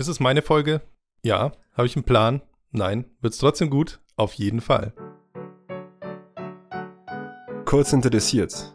Ist es meine Folge? Ja. Habe ich einen Plan? Nein. Wird's trotzdem gut? Auf jeden Fall. Kurz interessiert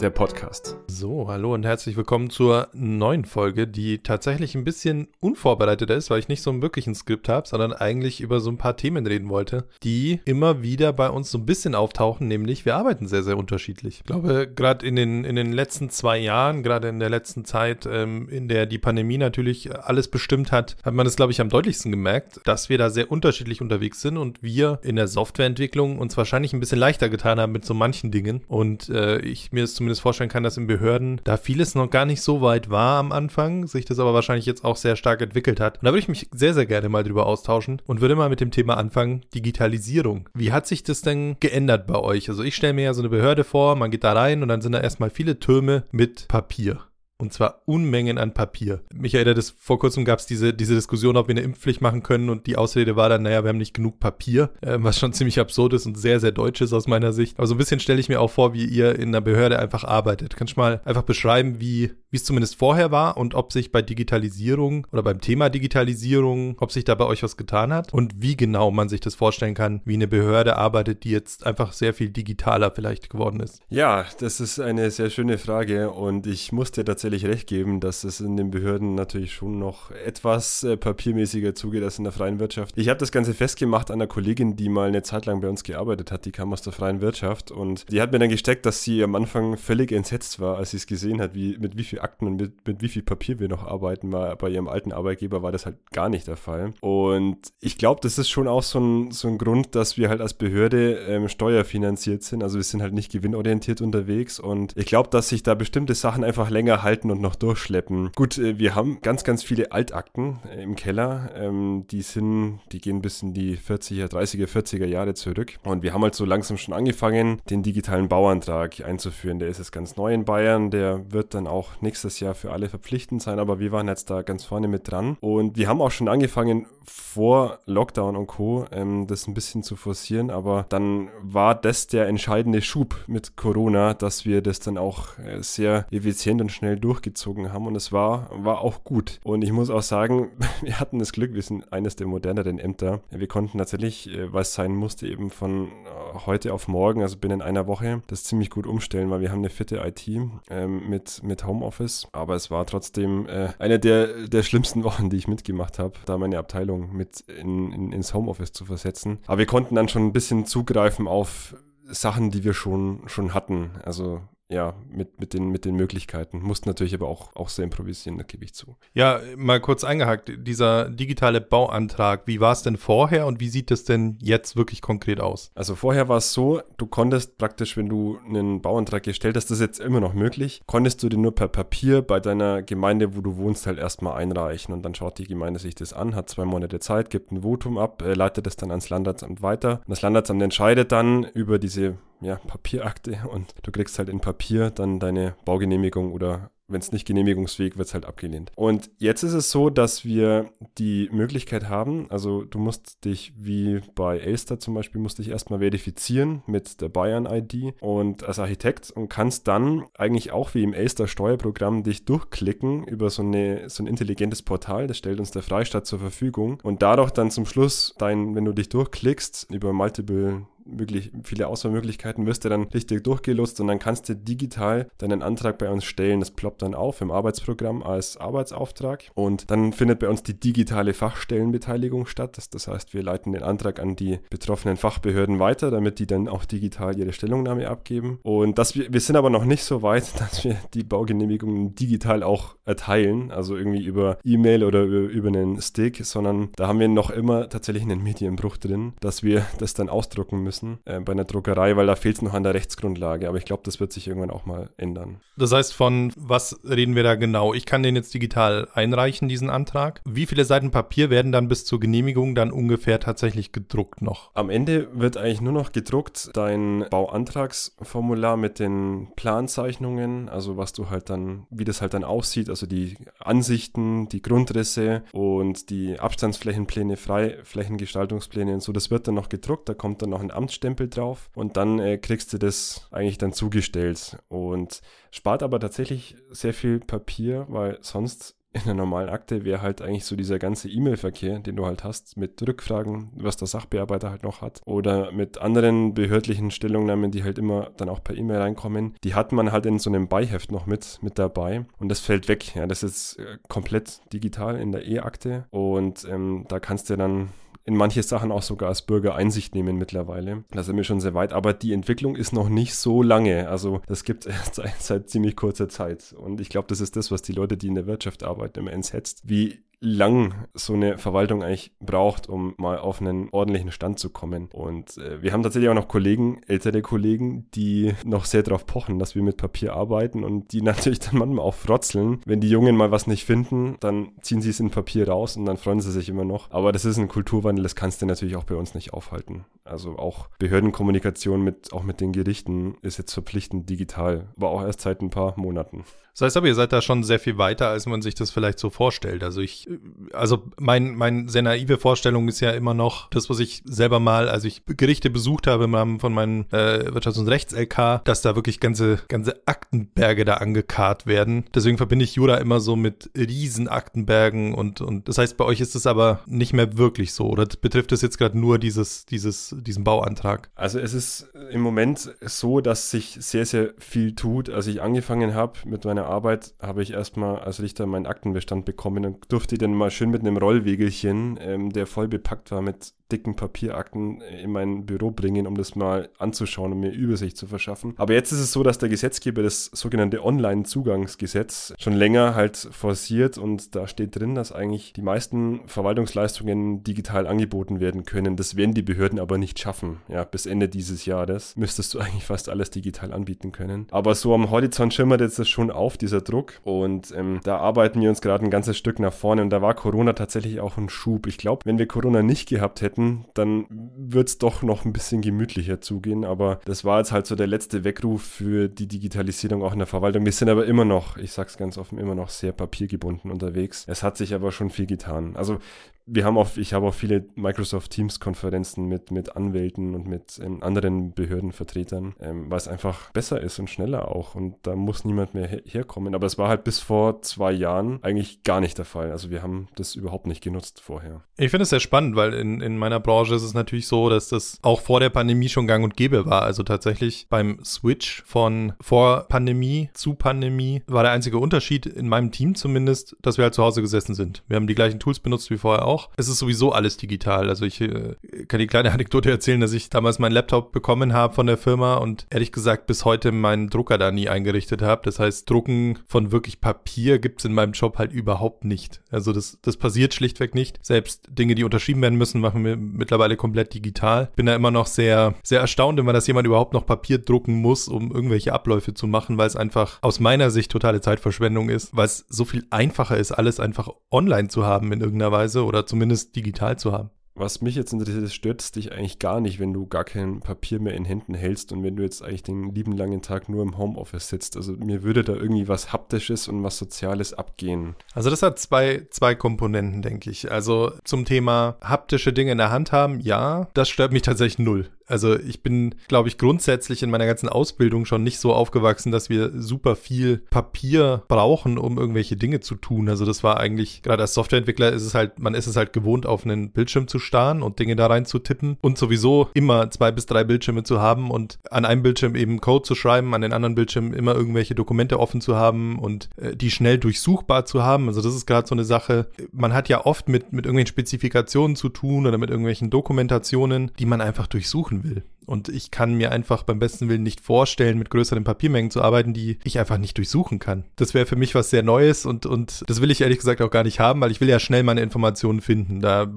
der Podcast. So, hallo und herzlich willkommen zur neuen Folge, die tatsächlich ein bisschen unvorbereiteter ist, weil ich nicht so einen wirklichen Skript habe, sondern eigentlich über so ein paar Themen reden wollte, die immer wieder bei uns so ein bisschen auftauchen, nämlich wir arbeiten sehr, sehr unterschiedlich. Ich glaube, gerade in den, in den letzten zwei Jahren, gerade in der letzten Zeit, ähm, in der die Pandemie natürlich alles bestimmt hat, hat man es, glaube ich, am deutlichsten gemerkt, dass wir da sehr unterschiedlich unterwegs sind und wir in der Softwareentwicklung uns wahrscheinlich ein bisschen leichter getan haben mit so manchen Dingen und äh, ich mir es zumindest zumindest vorstellen kann, dass in Behörden da vieles noch gar nicht so weit war am Anfang, sich das aber wahrscheinlich jetzt auch sehr stark entwickelt hat. Und da würde ich mich sehr, sehr gerne mal drüber austauschen und würde mal mit dem Thema anfangen, Digitalisierung. Wie hat sich das denn geändert bei euch? Also ich stelle mir ja so eine Behörde vor, man geht da rein und dann sind da erstmal viele Türme mit Papier. Und zwar Unmengen an Papier. Mich erinnert es, vor kurzem gab es diese, diese Diskussion, ob wir eine Impfpflicht machen können und die Ausrede war dann, naja, wir haben nicht genug Papier, äh, was schon ziemlich absurd ist und sehr, sehr deutsch ist aus meiner Sicht. Aber so ein bisschen stelle ich mir auch vor, wie ihr in einer Behörde einfach arbeitet. Kannst du mal einfach beschreiben, wie, es zumindest vorher war und ob sich bei Digitalisierung oder beim Thema Digitalisierung, ob sich da bei euch was getan hat und wie genau man sich das vorstellen kann, wie eine Behörde arbeitet, die jetzt einfach sehr viel digitaler vielleicht geworden ist? Ja, das ist eine sehr schöne Frage und ich muss dir tatsächlich tatsächlich recht geben, dass es in den Behörden natürlich schon noch etwas äh, papiermäßiger zugeht als in der freien Wirtschaft. Ich habe das Ganze festgemacht an einer Kollegin, die mal eine Zeit lang bei uns gearbeitet hat. Die kam aus der freien Wirtschaft und die hat mir dann gesteckt, dass sie am Anfang völlig entsetzt war, als sie es gesehen hat, wie, mit wie viel Akten und mit, mit wie viel Papier wir noch arbeiten. Mal bei ihrem alten Arbeitgeber war das halt gar nicht der Fall. Und ich glaube, das ist schon auch so ein, so ein Grund, dass wir halt als Behörde ähm, steuerfinanziert sind. Also wir sind halt nicht gewinnorientiert unterwegs und ich glaube, dass sich da bestimmte Sachen einfach länger halten halten und noch durchschleppen. Gut, äh, wir haben ganz, ganz viele Altakten äh, im Keller. Ähm, die sind, die gehen bis in die 40er, 30er, 40er Jahre zurück. Und wir haben halt so langsam schon angefangen, den digitalen Bauantrag einzuführen. Der ist jetzt ganz neu in Bayern. Der wird dann auch nächstes Jahr für alle verpflichtend sein. Aber wir waren jetzt da ganz vorne mit dran. Und wir haben auch schon angefangen, vor Lockdown und Co. Ähm, das ein bisschen zu forcieren. Aber dann war das der entscheidende Schub mit Corona, dass wir das dann auch äh, sehr effizient und schnell durchgezogen haben und es war, war auch gut. Und ich muss auch sagen, wir hatten das Glück, wir sind eines der moderneren Ämter. Wir konnten tatsächlich, äh, was sein musste, eben von äh, heute auf morgen, also binnen einer Woche, das ziemlich gut umstellen, weil wir haben eine fitte IT ähm, mit, mit Homeoffice. Aber es war trotzdem äh, eine der, der schlimmsten Wochen, die ich mitgemacht habe, da meine Abteilung mit in, in, ins Homeoffice zu versetzen. Aber wir konnten dann schon ein bisschen zugreifen auf Sachen, die wir schon, schon hatten. Also ja, mit, mit, den, mit den Möglichkeiten. Mussten natürlich aber auch, auch sehr improvisieren, da gebe ich zu. Ja, mal kurz eingehakt. Dieser digitale Bauantrag, wie war es denn vorher und wie sieht es denn jetzt wirklich konkret aus? Also vorher war es so, du konntest praktisch, wenn du einen Bauantrag gestellt hast, das ist jetzt immer noch möglich, konntest du den nur per Papier bei deiner Gemeinde, wo du wohnst, halt erstmal einreichen und dann schaut die Gemeinde sich das an, hat zwei Monate Zeit, gibt ein Votum ab, äh, leitet das dann ans Landratsamt weiter. Und das Landratsamt entscheidet dann über diese ja, Papierakte und du kriegst halt in Papier dann deine Baugenehmigung oder wenn es nicht genehmigungsfähig wird, es halt abgelehnt. Und jetzt ist es so, dass wir die Möglichkeit haben, also du musst dich wie bei Elster zum Beispiel, musst dich erstmal verifizieren mit der Bayern-ID und als Architekt und kannst dann eigentlich auch wie im Elster Steuerprogramm dich durchklicken über so, eine, so ein intelligentes Portal, das stellt uns der Freistaat zur Verfügung und dadurch dann zum Schluss dein, wenn du dich durchklickst über Multiple möglich, viele Auswahlmöglichkeiten, wirst du dann richtig durchgelust und dann kannst du digital deinen Antrag bei uns stellen. Das ploppt dann auf im Arbeitsprogramm als Arbeitsauftrag und dann findet bei uns die digitale Fachstellenbeteiligung statt. Das, das heißt, wir leiten den Antrag an die betroffenen Fachbehörden weiter, damit die dann auch digital ihre Stellungnahme abgeben. Und das, wir, wir sind aber noch nicht so weit, dass wir die Baugenehmigungen digital auch erteilen, also irgendwie über E-Mail oder über, über einen Stick, sondern da haben wir noch immer tatsächlich einen Medienbruch drin, dass wir das dann ausdrucken müssen müssen äh, bei einer Druckerei, weil da fehlt es noch an der Rechtsgrundlage. Aber ich glaube, das wird sich irgendwann auch mal ändern. Das heißt, von was reden wir da genau? Ich kann den jetzt digital einreichen, diesen Antrag. Wie viele Seiten Papier werden dann bis zur Genehmigung dann ungefähr tatsächlich gedruckt noch? Am Ende wird eigentlich nur noch gedruckt dein Bauantragsformular mit den Planzeichnungen, also was du halt dann, wie das halt dann aussieht, also die Ansichten, die Grundrisse und die Abstandsflächenpläne, Freiflächengestaltungspläne und so, das wird dann noch gedruckt, da kommt dann noch ein Amtsstempel drauf. Und dann äh, kriegst du das eigentlich dann zugestellt. Und spart aber tatsächlich sehr viel Papier, weil sonst in der normalen Akte wäre halt eigentlich so dieser ganze E-Mail-Verkehr, den du halt hast, mit Rückfragen, was der Sachbearbeiter halt noch hat, oder mit anderen behördlichen Stellungnahmen, die halt immer dann auch per E-Mail reinkommen. Die hat man halt in so einem Beiheft noch mit, mit dabei. Und das fällt weg. Ja, das ist äh, komplett digital in der E-Akte. Und ähm, da kannst du dann in manche Sachen auch sogar als Bürger Einsicht nehmen mittlerweile. Da sind wir schon sehr weit, aber die Entwicklung ist noch nicht so lange. Also das gibt es erst seit, seit ziemlich kurzer Zeit. Und ich glaube, das ist das, was die Leute, die in der Wirtschaft arbeiten, immer entsetzt, wie lang so eine Verwaltung eigentlich braucht, um mal auf einen ordentlichen Stand zu kommen. Und äh, wir haben tatsächlich auch noch Kollegen, ältere Kollegen, die noch sehr darauf pochen, dass wir mit Papier arbeiten und die natürlich dann manchmal auch frotzeln. Wenn die Jungen mal was nicht finden, dann ziehen sie es in Papier raus und dann freuen sie sich immer noch. Aber das ist ein Kulturwandel, das kannst du natürlich auch bei uns nicht aufhalten. Also auch Behördenkommunikation mit, auch mit den Gerichten ist jetzt verpflichtend digital, aber auch erst seit ein paar Monaten. Das heißt aber, ihr seid da schon sehr viel weiter, als man sich das vielleicht so vorstellt. Also ich, also mein, mein sehr naive Vorstellung ist ja immer noch das, was ich selber mal, als ich Gerichte besucht habe von meinem äh, Wirtschafts- und Rechts-LK, dass da wirklich ganze, ganze Aktenberge da angekarrt werden. Deswegen verbinde ich Jura immer so mit riesen Aktenbergen und, und das heißt, bei euch ist es aber nicht mehr wirklich so. Oder betrifft es jetzt gerade nur dieses, dieses, diesen Bauantrag? Also es ist im Moment so, dass sich sehr, sehr viel tut. Als ich angefangen habe mit meiner Arbeit habe ich erstmal als Richter meinen Aktenbestand bekommen und durfte den mal schön mit einem Rollwegelchen, ähm, der voll bepackt war mit dicken Papierakten in mein Büro bringen, um das mal anzuschauen und mir Übersicht zu verschaffen. Aber jetzt ist es so, dass der Gesetzgeber das sogenannte Online-Zugangsgesetz schon länger halt forciert und da steht drin, dass eigentlich die meisten Verwaltungsleistungen digital angeboten werden können. Das werden die Behörden aber nicht schaffen. Ja, bis Ende dieses Jahres müsstest du eigentlich fast alles digital anbieten können. Aber so am Horizont schimmert jetzt das schon auf, dieser Druck. Und ähm, da arbeiten wir uns gerade ein ganzes Stück nach vorne und da war Corona tatsächlich auch ein Schub. Ich glaube, wenn wir Corona nicht gehabt hätten, dann wird es doch noch ein bisschen gemütlicher zugehen. Aber das war jetzt halt so der letzte Weckruf für die Digitalisierung auch in der Verwaltung. Wir sind aber immer noch, ich sag's ganz offen, immer noch sehr papiergebunden unterwegs. Es hat sich aber schon viel getan. Also wir haben auch, ich habe auch viele Microsoft Teams Konferenzen mit, mit Anwälten und mit ähm, anderen Behördenvertretern, ähm, weil es einfach besser ist und schneller auch und da muss niemand mehr her herkommen. Aber es war halt bis vor zwei Jahren eigentlich gar nicht der Fall. Also wir haben das überhaupt nicht genutzt vorher. Ich finde es sehr spannend, weil in, in meiner Branche ist es natürlich so, dass das auch vor der Pandemie schon gang und gäbe war. Also tatsächlich beim Switch von vor Pandemie zu Pandemie war der einzige Unterschied in meinem Team zumindest, dass wir halt zu Hause gesessen sind. Wir haben die gleichen Tools benutzt wie vorher auch auch. Es ist sowieso alles digital. Also ich äh, kann die kleine Anekdote erzählen, dass ich damals meinen Laptop bekommen habe von der Firma und ehrlich gesagt bis heute meinen Drucker da nie eingerichtet habe. Das heißt, Drucken von wirklich Papier gibt es in meinem Job halt überhaupt nicht. Also das, das passiert schlichtweg nicht. Selbst Dinge, die unterschrieben werden müssen, machen wir mittlerweile komplett digital. Bin da immer noch sehr, sehr erstaunt, immer, dass jemand überhaupt noch Papier drucken muss, um irgendwelche Abläufe zu machen, weil es einfach aus meiner Sicht totale Zeitverschwendung ist, weil es so viel einfacher ist, alles einfach online zu haben in irgendeiner Weise oder zumindest digital zu haben. Was mich jetzt interessiert, stört es dich eigentlich gar nicht, wenn du gar kein Papier mehr in Händen hältst und wenn du jetzt eigentlich den lieben langen Tag nur im Homeoffice sitzt. Also mir würde da irgendwie was Haptisches und was Soziales abgehen. Also das hat zwei, zwei Komponenten, denke ich. Also zum Thema haptische Dinge in der Hand haben, ja, das stört mich tatsächlich null. Also ich bin, glaube ich, grundsätzlich in meiner ganzen Ausbildung schon nicht so aufgewachsen, dass wir super viel Papier brauchen, um irgendwelche Dinge zu tun. Also das war eigentlich, gerade als Softwareentwickler ist es halt, man ist es halt gewohnt, auf einen Bildschirm zu starren und Dinge da rein zu tippen und sowieso immer zwei bis drei Bildschirme zu haben und an einem Bildschirm eben Code zu schreiben, an den anderen Bildschirmen immer irgendwelche Dokumente offen zu haben und äh, die schnell durchsuchbar zu haben. Also das ist gerade so eine Sache. Man hat ja oft mit, mit irgendwelchen Spezifikationen zu tun oder mit irgendwelchen Dokumentationen, die man einfach durchsuchen will. Und ich kann mir einfach beim besten Willen nicht vorstellen, mit größeren Papiermengen zu arbeiten, die ich einfach nicht durchsuchen kann. Das wäre für mich was sehr Neues und, und das will ich ehrlich gesagt auch gar nicht haben, weil ich will ja schnell meine Informationen finden. Da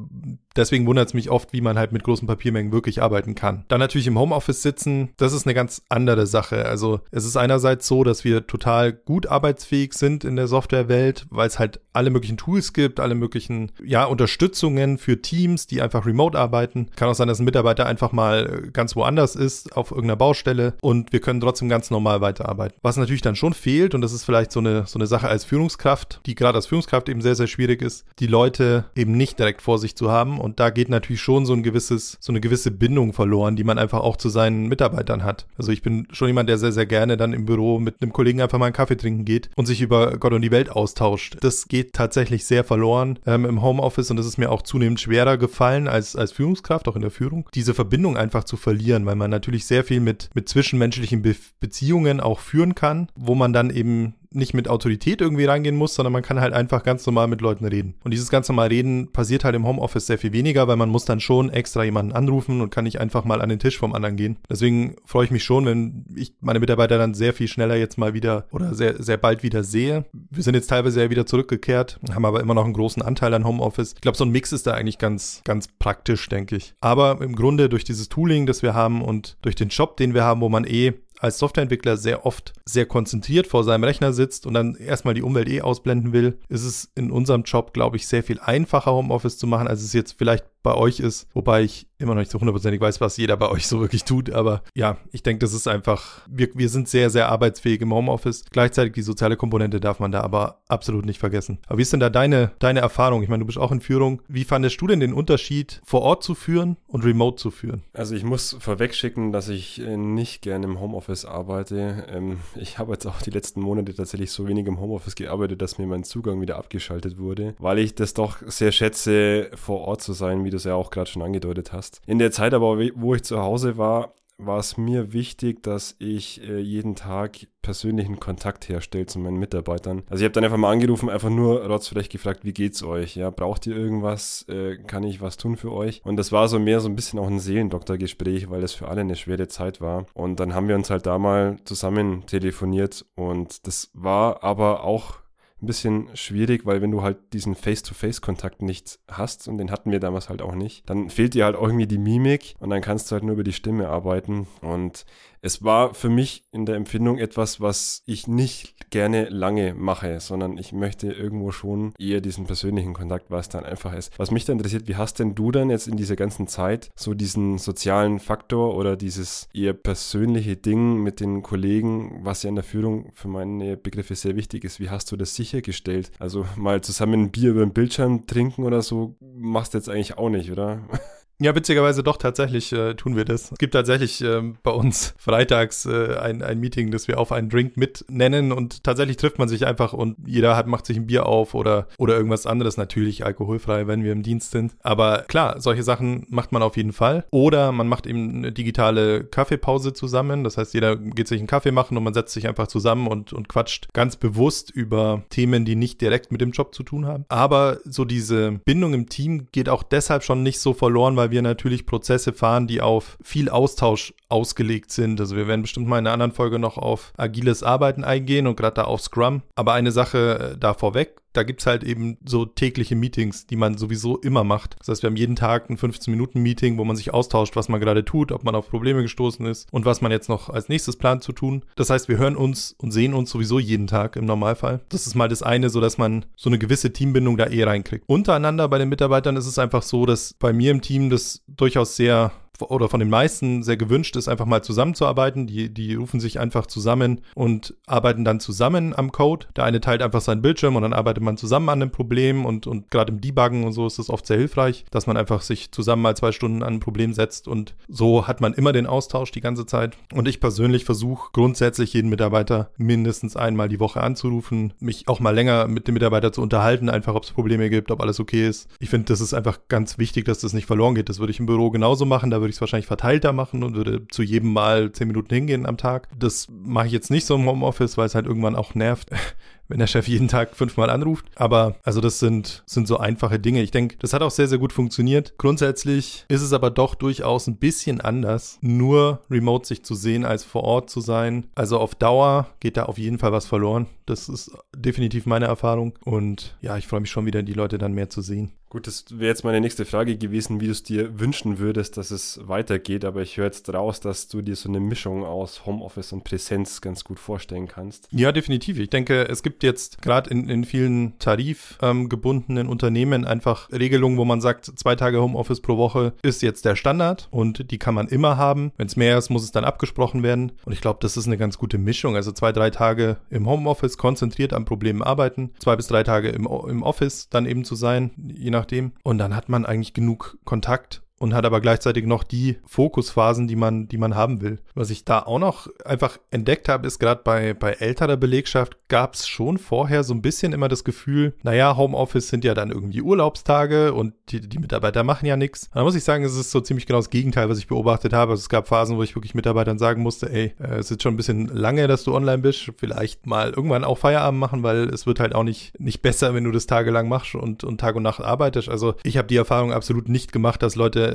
Deswegen wundert es mich oft, wie man halt mit großen Papiermengen wirklich arbeiten kann. Dann natürlich im Homeoffice sitzen, das ist eine ganz andere Sache. Also es ist einerseits so, dass wir total gut arbeitsfähig sind in der Softwarewelt, weil es halt alle möglichen Tools gibt, alle möglichen, ja, Unterstützungen für Teams, die einfach remote arbeiten. Kann auch sein, dass ein Mitarbeiter einfach mal ganz woanders ist, auf irgendeiner Baustelle und wir können trotzdem ganz normal weiterarbeiten. Was natürlich dann schon fehlt, und das ist vielleicht so eine, so eine Sache als Führungskraft, die gerade als Führungskraft eben sehr, sehr schwierig ist, die Leute eben nicht direkt vor sich zu haben und da geht natürlich schon so ein gewisses, so eine gewisse Bindung verloren, die man einfach auch zu seinen Mitarbeitern hat. Also ich bin schon jemand, der sehr, sehr gerne dann im Büro mit einem Kollegen einfach mal einen Kaffee trinken geht und sich über Gott und die Welt austauscht. Das geht tatsächlich sehr verloren ähm, im Homeoffice und es ist mir auch zunehmend schwerer gefallen als, als Führungskraft, auch in der Führung, diese Verbindung einfach zu verlieren, weil man natürlich sehr viel mit, mit zwischenmenschlichen Be Beziehungen auch führen kann, wo man dann eben nicht mit Autorität irgendwie reingehen muss, sondern man kann halt einfach ganz normal mit Leuten reden. Und dieses ganz normal reden passiert halt im Homeoffice sehr viel weniger, weil man muss dann schon extra jemanden anrufen und kann nicht einfach mal an den Tisch vom anderen gehen. Deswegen freue ich mich schon, wenn ich meine Mitarbeiter dann sehr viel schneller jetzt mal wieder oder sehr, sehr bald wieder sehe. Wir sind jetzt teilweise ja wieder zurückgekehrt, haben aber immer noch einen großen Anteil an Homeoffice. Ich glaube, so ein Mix ist da eigentlich ganz, ganz praktisch, denke ich. Aber im Grunde durch dieses Tooling, das wir haben und durch den Job, den wir haben, wo man eh als Softwareentwickler sehr oft sehr konzentriert vor seinem Rechner sitzt und dann erstmal die Umwelt eh ausblenden will, ist es in unserem Job, glaube ich, sehr viel einfacher, Homeoffice zu machen, als es jetzt vielleicht bei euch ist. Wobei ich immer noch nicht so hundertprozentig weiß, was jeder bei euch so wirklich tut. Aber ja, ich denke, das ist einfach, wir, wir sind sehr, sehr arbeitsfähig im Homeoffice. Gleichzeitig die soziale Komponente darf man da aber absolut nicht vergessen. Aber wie ist denn da deine, deine Erfahrung? Ich meine, du bist auch in Führung. Wie fandest du denn den Unterschied, vor Ort zu führen und remote zu führen? Also ich muss vorweg schicken, dass ich äh, nicht gerne im Homeoffice arbeite. Ähm, ich habe jetzt auch die letzten Monate tatsächlich so wenig im Homeoffice gearbeitet, dass mir mein Zugang wieder abgeschaltet wurde, weil ich das doch sehr schätze, vor Ort zu sein, wie du es ja auch gerade schon angedeutet hast. In der Zeit aber, wo ich zu Hause war, war es mir wichtig, dass ich äh, jeden Tag persönlichen Kontakt herstelle zu meinen Mitarbeitern. Also ich habe dann einfach mal angerufen, einfach nur rotzfrech gefragt, wie geht's euch? Ja, braucht ihr irgendwas? Äh, kann ich was tun für euch? Und das war so mehr so ein bisschen auch ein Seelendoktorgespräch, weil das für alle eine schwere Zeit war. Und dann haben wir uns halt da mal zusammen telefoniert und das war aber auch ein bisschen schwierig, weil wenn du halt diesen Face-to-Face-Kontakt nicht hast, und den hatten wir damals halt auch nicht, dann fehlt dir halt auch irgendwie die Mimik und dann kannst du halt nur über die Stimme arbeiten. Und es war für mich in der Empfindung etwas, was ich nicht gerne lange mache, sondern ich möchte irgendwo schon eher diesen persönlichen Kontakt, was dann einfach ist. Was mich da interessiert, wie hast denn du dann jetzt in dieser ganzen Zeit so diesen sozialen Faktor oder dieses eher persönliche Ding mit den Kollegen, was ja in der Führung für meine Begriffe sehr wichtig ist, wie hast du das sichergestellt? Also mal zusammen ein Bier über den Bildschirm trinken oder so machst du jetzt eigentlich auch nicht, oder? Ja, witzigerweise doch tatsächlich äh, tun wir das. Es gibt tatsächlich äh, bei uns freitags äh, ein, ein Meeting, das wir auf einen Drink mit nennen und tatsächlich trifft man sich einfach und jeder hat, macht sich ein Bier auf oder, oder irgendwas anderes, natürlich alkoholfrei, wenn wir im Dienst sind. Aber klar, solche Sachen macht man auf jeden Fall. Oder man macht eben eine digitale Kaffeepause zusammen. Das heißt, jeder geht sich einen Kaffee machen und man setzt sich einfach zusammen und, und quatscht ganz bewusst über Themen, die nicht direkt mit dem Job zu tun haben. Aber so diese Bindung im Team geht auch deshalb schon nicht so verloren, weil weil wir natürlich Prozesse fahren, die auf viel Austausch ausgelegt sind. Also wir werden bestimmt mal in einer anderen Folge noch auf agiles Arbeiten eingehen und gerade da auf Scrum. Aber eine Sache äh, da vorweg, da gibt es halt eben so tägliche Meetings, die man sowieso immer macht. Das heißt, wir haben jeden Tag ein 15-Minuten-Meeting, wo man sich austauscht, was man gerade tut, ob man auf Probleme gestoßen ist und was man jetzt noch als nächstes plant zu tun. Das heißt, wir hören uns und sehen uns sowieso jeden Tag im Normalfall. Das ist mal das eine, so dass man so eine gewisse Teambindung da eh reinkriegt. Untereinander bei den Mitarbeitern ist es einfach so, dass bei mir im Team das durchaus sehr oder von den meisten sehr gewünscht ist, einfach mal zusammenzuarbeiten. Die, die rufen sich einfach zusammen und arbeiten dann zusammen am Code. Der eine teilt einfach seinen Bildschirm und dann arbeitet man zusammen an dem Problem und, und gerade im Debuggen und so ist es oft sehr hilfreich, dass man einfach sich zusammen mal zwei Stunden an ein Problem setzt und so hat man immer den Austausch die ganze Zeit. Und ich persönlich versuche grundsätzlich jeden Mitarbeiter mindestens einmal die Woche anzurufen, mich auch mal länger mit dem Mitarbeiter zu unterhalten, einfach ob es Probleme gibt, ob alles okay ist. Ich finde, das ist einfach ganz wichtig, dass das nicht verloren geht. Das würde ich im Büro genauso machen. Da würde ich es wahrscheinlich verteilter machen und würde zu jedem Mal zehn Minuten hingehen am Tag. Das mache ich jetzt nicht so im Homeoffice, weil es halt irgendwann auch nervt, wenn der Chef jeden Tag fünfmal anruft. Aber also das sind, sind so einfache Dinge. Ich denke, das hat auch sehr, sehr gut funktioniert. Grundsätzlich ist es aber doch durchaus ein bisschen anders, nur remote sich zu sehen, als vor Ort zu sein. Also auf Dauer geht da auf jeden Fall was verloren. Das ist definitiv meine Erfahrung. Und ja, ich freue mich schon wieder, die Leute dann mehr zu sehen. Gut, das wäre jetzt meine nächste Frage gewesen, wie du es dir wünschen würdest, dass es weitergeht. Aber ich höre jetzt raus, dass du dir so eine Mischung aus Homeoffice und Präsenz ganz gut vorstellen kannst. Ja, definitiv. Ich denke, es gibt jetzt gerade in, in vielen tarifgebundenen ähm, Unternehmen einfach Regelungen, wo man sagt, zwei Tage Homeoffice pro Woche ist jetzt der Standard und die kann man immer haben. Wenn es mehr ist, muss es dann abgesprochen werden. Und ich glaube, das ist eine ganz gute Mischung. Also zwei, drei Tage im Homeoffice konzentriert an Problemen arbeiten, zwei bis drei Tage im, im Office dann eben zu sein, je nachdem. Und dann hat man eigentlich genug Kontakt und hat aber gleichzeitig noch die Fokusphasen, die man, die man haben will. Was ich da auch noch einfach entdeckt habe, ist gerade bei, bei älterer Belegschaft gab es schon vorher so ein bisschen immer das Gefühl, naja, Homeoffice sind ja dann irgendwie Urlaubstage und die, die Mitarbeiter machen ja nichts. Da muss ich sagen, es ist so ziemlich genau das Gegenteil, was ich beobachtet habe. Also es gab Phasen, wo ich wirklich Mitarbeitern sagen musste, ey, äh, es ist schon ein bisschen lange, dass du online bist, vielleicht mal irgendwann auch Feierabend machen, weil es wird halt auch nicht, nicht besser, wenn du das tagelang machst und, und Tag und Nacht arbeitest. Also ich habe die Erfahrung absolut nicht gemacht, dass Leute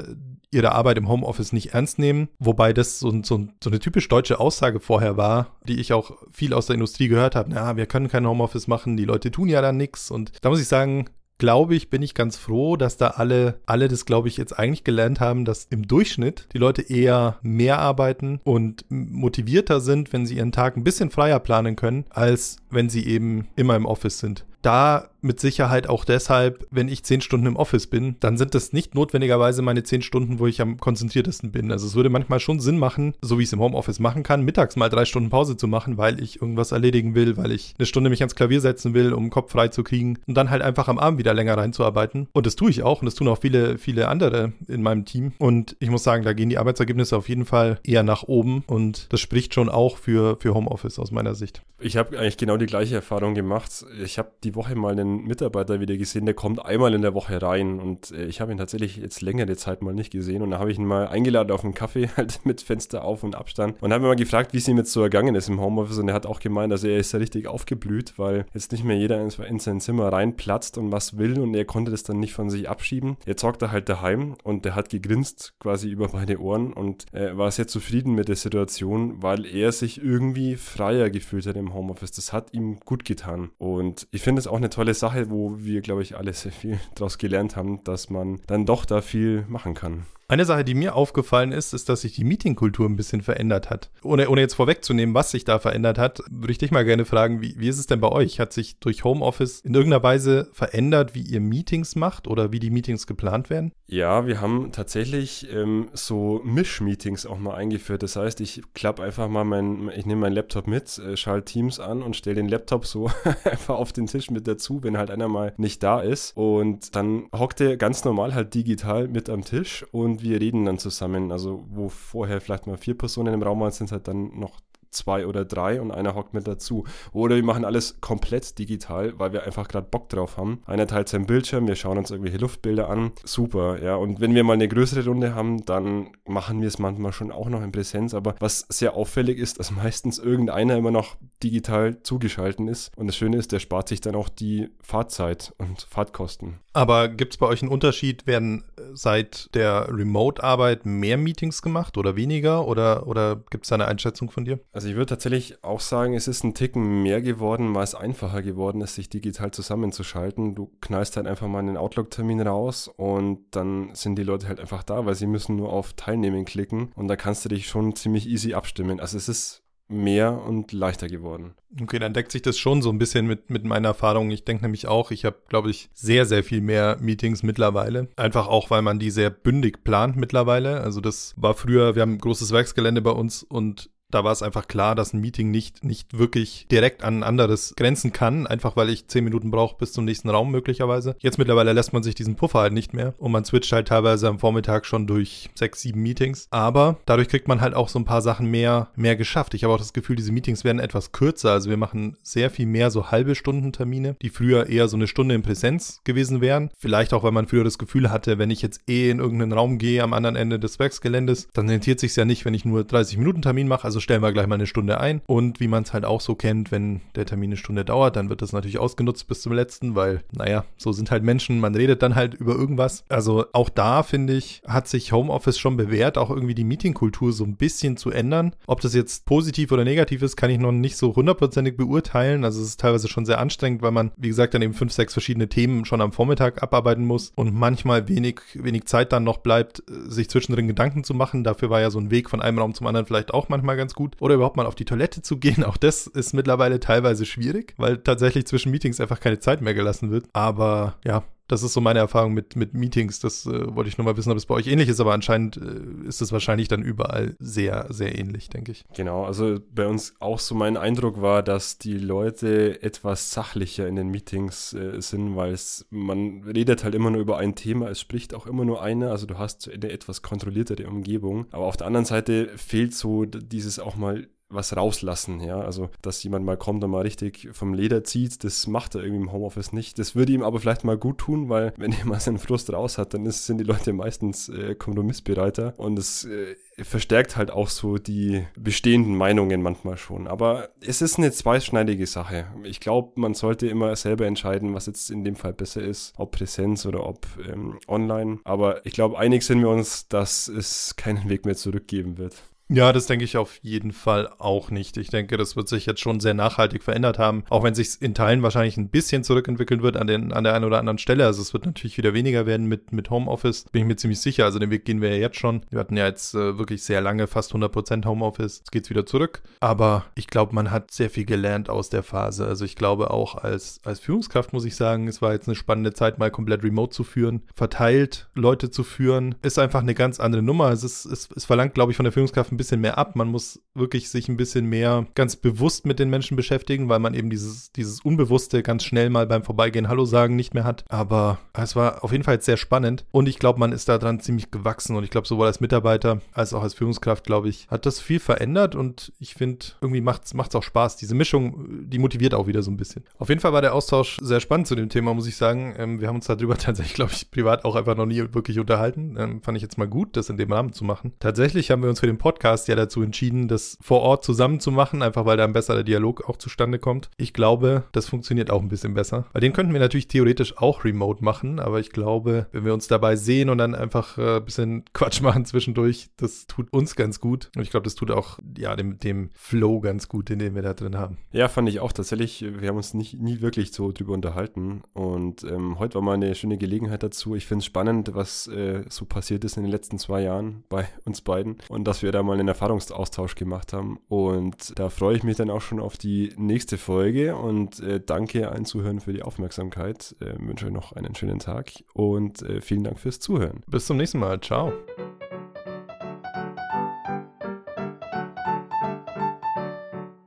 ihre Arbeit im Homeoffice nicht ernst nehmen, wobei das so, so, so eine typisch deutsche Aussage vorher war, die ich auch viel aus der Industrie gehört habe. Na, wir können kein Homeoffice machen, die Leute tun ja dann nichts. Und da muss ich sagen, glaube ich, bin ich ganz froh, dass da alle, alle das, glaube ich, jetzt eigentlich gelernt haben, dass im Durchschnitt die Leute eher mehr arbeiten und motivierter sind, wenn sie ihren Tag ein bisschen freier planen können, als wenn sie eben immer im Office sind. Da mit Sicherheit auch deshalb, wenn ich zehn Stunden im Office bin, dann sind das nicht notwendigerweise meine zehn Stunden, wo ich am konzentriertesten bin. Also es würde manchmal schon Sinn machen, so wie ich es im Homeoffice machen kann, mittags mal drei Stunden Pause zu machen, weil ich irgendwas erledigen will, weil ich eine Stunde mich ans Klavier setzen will, um den Kopf frei zu kriegen und dann halt einfach am Abend wieder länger reinzuarbeiten. Und das tue ich auch und das tun auch viele, viele andere in meinem Team. Und ich muss sagen, da gehen die Arbeitsergebnisse auf jeden Fall eher nach oben und das spricht schon auch für, für Homeoffice aus meiner Sicht. Ich habe eigentlich genau die gleiche Erfahrung gemacht. Ich habe die Woche mal einen Mitarbeiter wieder gesehen, der kommt einmal in der Woche rein. Und äh, ich habe ihn tatsächlich jetzt längere Zeit mal nicht gesehen. Und da habe ich ihn mal eingeladen auf einen Kaffee, halt mit Fenster auf und Abstand. Und habe ihn mal gefragt, wie es ihm jetzt so ergangen ist im Homeoffice. Und er hat auch gemeint, dass er ist ja richtig aufgeblüht, weil jetzt nicht mehr jeder in, in sein Zimmer reinplatzt und was will. Und er konnte das dann nicht von sich abschieben. Jetzt sorgt er halt daheim und der hat gegrinst quasi über beide Ohren. Und äh, war sehr zufrieden mit der Situation, weil er sich irgendwie freier gefühlt hat im Homeoffice. Das hat ihm gut getan. Und ich finde es auch eine tolle Sache, wo wir, glaube ich, alle sehr viel daraus gelernt haben, dass man dann doch da viel machen kann. Eine Sache, die mir aufgefallen ist, ist, dass sich die Meetingkultur ein bisschen verändert hat. Ohne, ohne jetzt vorwegzunehmen, was sich da verändert hat, würde ich dich mal gerne fragen, wie, wie ist es denn bei euch? Hat sich durch Homeoffice in irgendeiner Weise verändert, wie ihr Meetings macht oder wie die Meetings geplant werden? Ja, wir haben tatsächlich ähm, so Misch-Meetings auch mal eingeführt. Das heißt, ich klappe einfach mal mein, ich nehme meinen Laptop mit, äh, schalte Teams an und stelle den Laptop so einfach auf den Tisch mit dazu, wenn halt einer mal nicht da ist. Und dann hockt er ganz normal halt digital mit am Tisch und wir reden dann zusammen. Also wo vorher vielleicht mal vier Personen im Raum waren, sind es halt dann noch zwei oder drei und einer hockt mit dazu. Oder wir machen alles komplett digital, weil wir einfach gerade Bock drauf haben. Einer teilt seinen Bildschirm, wir schauen uns irgendwelche Luftbilder an. Super, ja. Und wenn wir mal eine größere Runde haben, dann machen wir es manchmal schon auch noch in Präsenz. Aber was sehr auffällig ist, dass meistens irgendeiner immer noch digital zugeschalten ist. Und das Schöne ist, der spart sich dann auch die Fahrzeit und Fahrtkosten. Aber gibt es bei euch einen Unterschied? Werden seit der Remote-Arbeit mehr Meetings gemacht oder weniger? Oder, oder gibt es eine Einschätzung von dir? Also ich würde tatsächlich auch sagen, es ist ein Ticken mehr geworden, weil es einfacher geworden ist, sich digital zusammenzuschalten. Du knallst halt einfach mal einen Outlook-Termin raus und dann sind die Leute halt einfach da, weil sie müssen nur auf Teilnehmen klicken und da kannst du dich schon ziemlich easy abstimmen. Also es ist mehr und leichter geworden. Okay, dann deckt sich das schon so ein bisschen mit, mit meiner Erfahrung. Ich denke nämlich auch, ich habe, glaube ich, sehr, sehr viel mehr Meetings mittlerweile. Einfach auch, weil man die sehr bündig plant mittlerweile. Also das war früher, wir haben ein großes Werksgelände bei uns und da war es einfach klar, dass ein Meeting nicht, nicht wirklich direkt an ein anderes grenzen kann, einfach weil ich zehn Minuten brauche bis zum nächsten Raum möglicherweise. Jetzt mittlerweile lässt man sich diesen Puffer halt nicht mehr und man switcht halt teilweise am Vormittag schon durch sechs, sieben Meetings. Aber dadurch kriegt man halt auch so ein paar Sachen mehr, mehr geschafft. Ich habe auch das Gefühl, diese Meetings werden etwas kürzer. Also wir machen sehr viel mehr so halbe Stunden Termine, die früher eher so eine Stunde in Präsenz gewesen wären. Vielleicht auch, weil man früher das Gefühl hatte, wenn ich jetzt eh in irgendeinen Raum gehe am anderen Ende des Werksgeländes, dann rentiert sich ja nicht, wenn ich nur 30 Minuten Termin mache. Also stellen wir gleich mal eine Stunde ein. Und wie man es halt auch so kennt, wenn der Termin eine Stunde dauert, dann wird das natürlich ausgenutzt bis zum letzten, weil, naja, so sind halt Menschen, man redet dann halt über irgendwas. Also auch da, finde ich, hat sich Homeoffice schon bewährt, auch irgendwie die Meetingkultur so ein bisschen zu ändern. Ob das jetzt positiv oder negativ ist, kann ich noch nicht so hundertprozentig beurteilen. Also es ist teilweise schon sehr anstrengend, weil man, wie gesagt, dann eben fünf, sechs verschiedene Themen schon am Vormittag abarbeiten muss und manchmal wenig, wenig Zeit dann noch bleibt, sich zwischendrin Gedanken zu machen. Dafür war ja so ein Weg von einem Raum zum anderen vielleicht auch manchmal ganz gut. Oder oder überhaupt mal auf die Toilette zu gehen. Auch das ist mittlerweile teilweise schwierig, weil tatsächlich zwischen Meetings einfach keine Zeit mehr gelassen wird. Aber ja, Das ist so meine Erfahrung mit, mit Meetings. Das äh, wollte ich nur mal wissen, ob es bei euch ähnlich ist, aber anscheinend äh, ist es wahrscheinlich dann überall sehr, sehr ähnlich, denke ich. Genau, also bei uns auch so mein Eindruck war, dass die Leute etwas sachlicher in den Meetings äh, sind, weil man redet halt immer nur über ein Thema, es spricht auch immer nur einer, also du hast eine etwas kontrolliertere Umgebung. Aber auf der anderen Seite fehlt so dieses auch mal was rauslassen, ja. Also, dass jemand mal kommt und mal richtig vom Leder zieht, das macht er irgendwie im Homeoffice nicht. Das würde ihm aber vielleicht mal gut tun, weil wenn er mal seinen Frust raus hat, dann ist, sind die Leute meistens äh, kompromissbereiter und es äh, verstärkt halt auch so die bestehenden Meinungen manchmal schon. Aber es ist eine zweischneidige Sache. Ich glaube, man sollte immer selber entscheiden, was jetzt in dem Fall besser ist, ob Präsenz oder ob ähm, online. Aber ich glaube, einig sind wir uns, dass es keinen Weg mehr zurückgeben wird. Ja, das denke ich auf jeden Fall auch nicht. Ich denke, das wird sich jetzt schon sehr nachhaltig verändert haben, auch wenn sich in Teilen wahrscheinlich ein bisschen zurückentwickeln wird an, den, an der einen oder anderen Stelle. Also es wird natürlich wieder weniger werden mit, mit Homeoffice, bin ich mir ziemlich sicher. Also den Weg gehen wir ja jetzt schon. Wir hatten ja jetzt äh, wirklich sehr lange, fast 100% Homeoffice. Jetzt geht's wieder zurück. Aber ich glaube, man hat sehr viel gelernt aus der Phase. Also ich glaube auch als, als Führungskraft muss ich sagen, es war jetzt eine spannende Zeit, mal komplett remote zu führen, verteilt Leute zu führen. Ist einfach eine ganz andere Nummer. Es, ist, es, es verlangt, glaube ich, von der Führungskraft ein bisschen mehr ab. Man muss wirklich sich ein bisschen mehr ganz bewusst mit den Menschen beschäftigen, weil man eben dieses, dieses Unbewusste ganz schnell mal beim Vorbeigehen Hallo sagen nicht mehr hat. Aber es war auf jeden Fall sehr spannend und ich glaube, man ist da dran ziemlich gewachsen und ich glaube, sowohl als Mitarbeiter als auch als Führungskraft, glaube ich, hat das viel verändert und ich finde, irgendwie macht es auch Spaß. Diese Mischung, die motiviert auch wieder so ein bisschen. Auf jeden Fall war der Austausch sehr spannend zu dem Thema, muss ich sagen. Ähm, wir haben uns darüber tatsächlich, glaube ich, privat auch einfach noch nie wirklich unterhalten. Ähm, fand ich jetzt mal gut, das in dem Rahmen zu machen. Tatsächlich haben wir uns für den Podcast ja dazu entschieden, das vor Ort zusammen zu machen, einfach weil da ein besserer Dialog auch zustande kommt. Ich glaube, das funktioniert auch ein bisschen besser. Weil den könnten wir natürlich theoretisch auch remote machen, aber ich glaube, wenn wir uns dabei sehen und dann einfach äh, ein bisschen Quatsch machen zwischendurch, das tut uns ganz gut. Und ich glaube, das tut auch ja, dem, dem Flow ganz gut, den, den wir da drin haben. Ja, fand ich auch tatsächlich. Wir haben uns nicht, nie wirklich so drüber unterhalten. Und ähm, heute war mal eine schöne Gelegenheit dazu. Ich finde es spannend, was äh, so passiert ist in den letzten zwei Jahren bei uns beiden. Und dass wir da mal einen Erfahrungsaustausch gemacht haben. Und da freue ich mich dann auch schon auf die nächste Folge und äh, danke allen Zuhörern für die Aufmerksamkeit. Äh, wünsche euch noch einen schönen Tag und äh, vielen Dank fürs Zuhören. Bis zum nächsten Mal. Ciao.